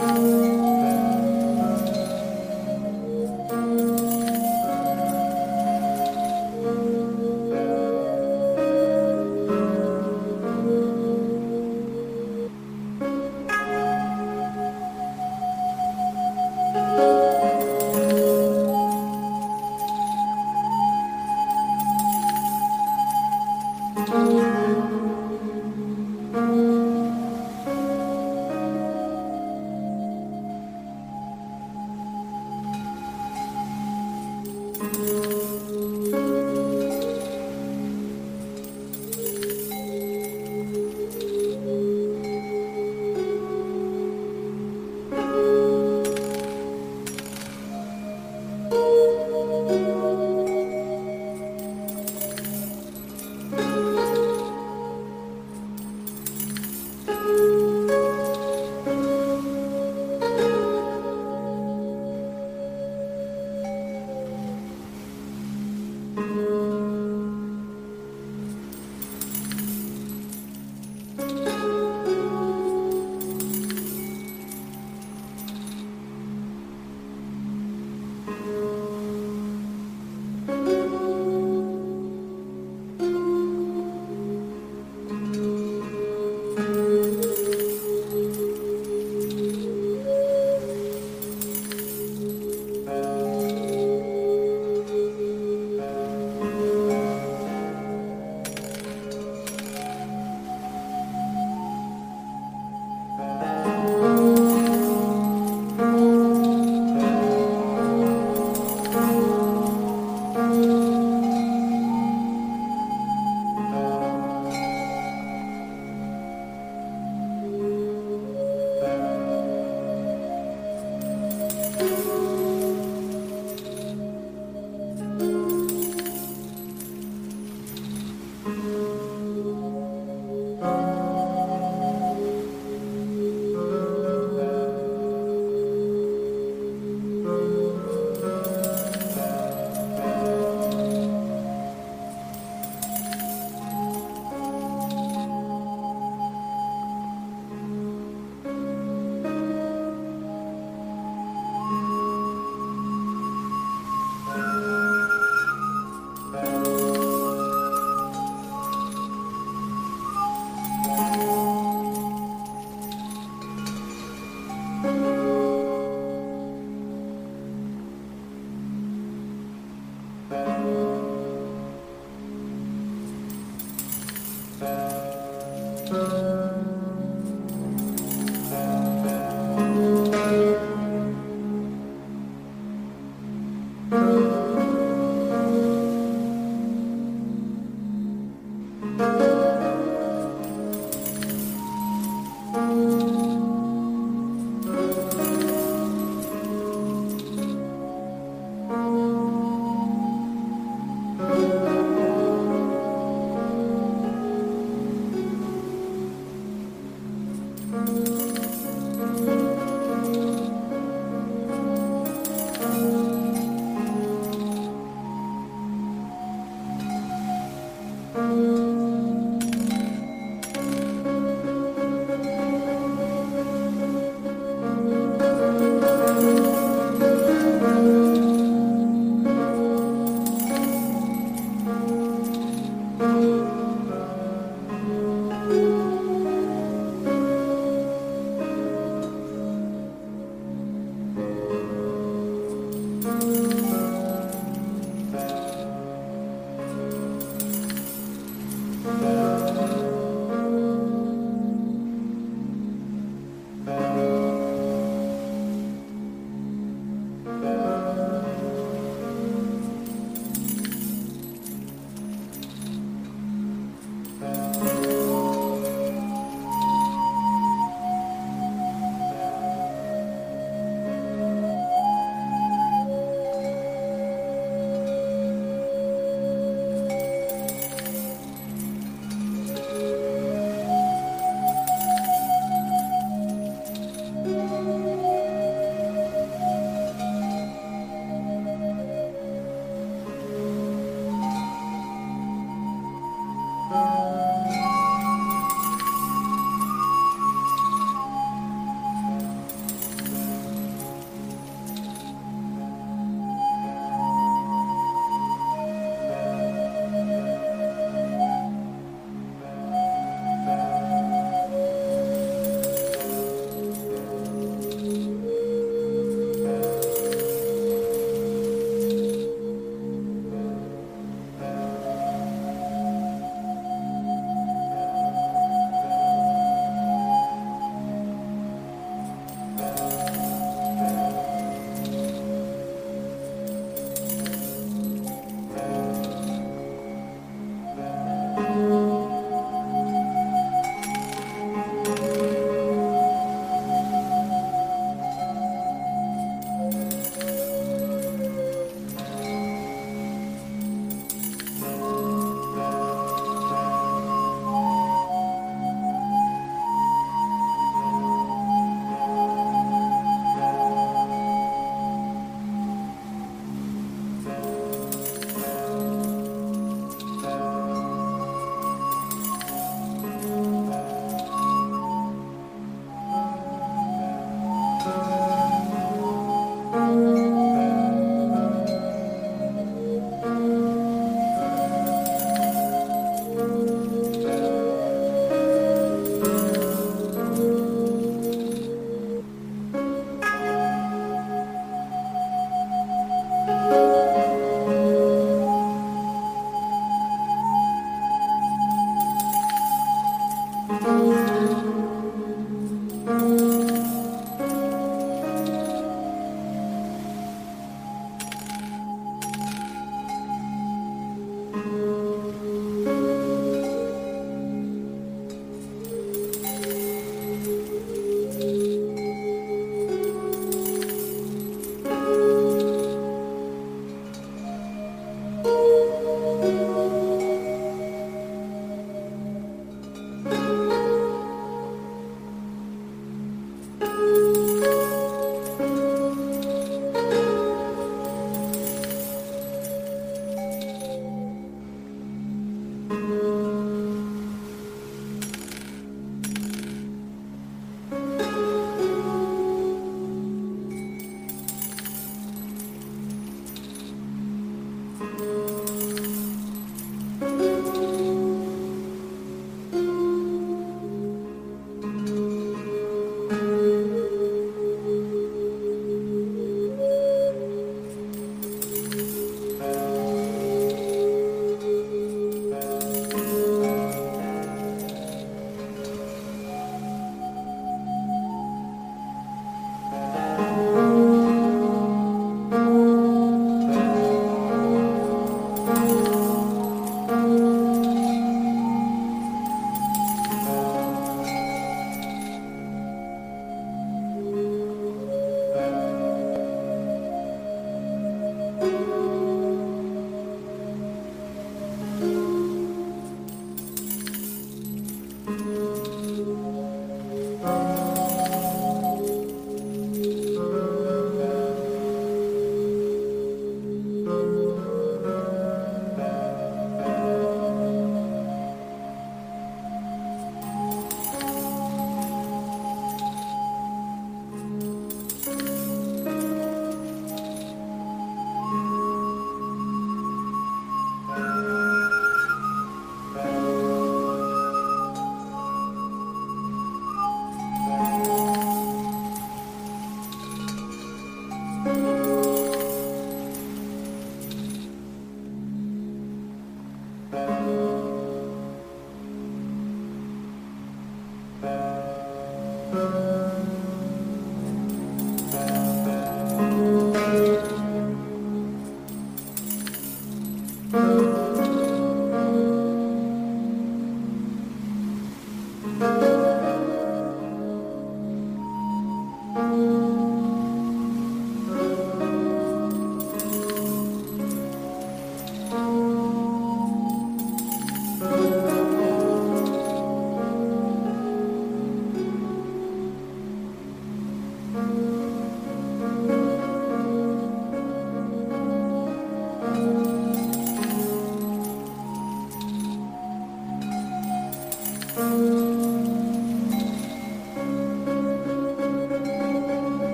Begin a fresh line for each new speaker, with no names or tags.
Música